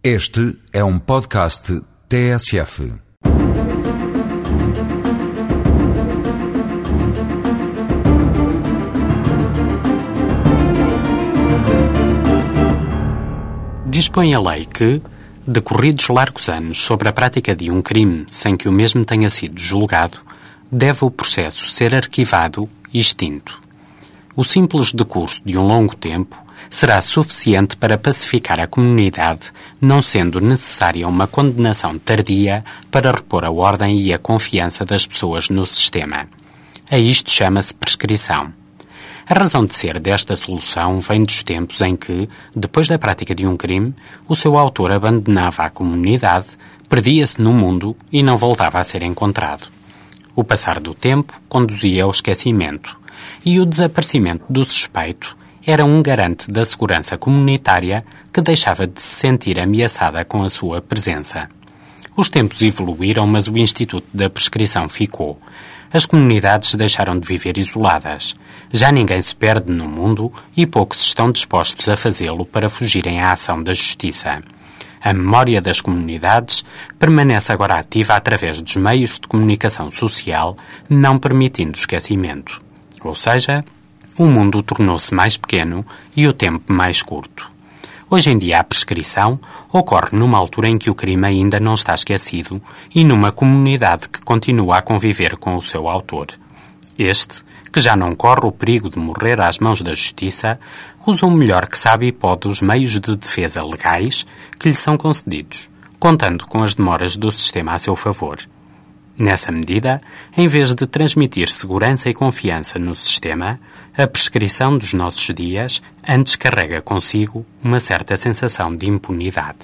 Este é um podcast TSF. Dispõe a lei que, decorridos largos anos sobre a prática de um crime sem que o mesmo tenha sido julgado, deve o processo ser arquivado e extinto. O simples decurso de um longo tempo será suficiente para pacificar a comunidade, não sendo necessária uma condenação tardia para repor a ordem e a confiança das pessoas no sistema. A isto chama-se prescrição. A razão de ser desta solução vem dos tempos em que, depois da prática de um crime, o seu autor abandonava a comunidade, perdia-se no mundo e não voltava a ser encontrado. O passar do tempo conduzia ao esquecimento, e o desaparecimento do suspeito era um garante da segurança comunitária que deixava de se sentir ameaçada com a sua presença. Os tempos evoluíram, mas o Instituto da Prescrição ficou. As comunidades deixaram de viver isoladas. Já ninguém se perde no mundo e poucos estão dispostos a fazê-lo para fugirem à ação da justiça. A memória das comunidades permanece agora ativa através dos meios de comunicação social, não permitindo esquecimento. Ou seja, o mundo tornou-se mais pequeno e o tempo mais curto. Hoje em dia, a prescrição ocorre numa altura em que o crime ainda não está esquecido e numa comunidade que continua a conviver com o seu autor. Este, que já não corre o perigo de morrer às mãos da justiça, usa o melhor que sabe e pode os meios de defesa legais que lhe são concedidos, contando com as demoras do sistema a seu favor. Nessa medida, em vez de transmitir segurança e confiança no sistema, a prescrição dos nossos dias antes carrega consigo uma certa sensação de impunidade.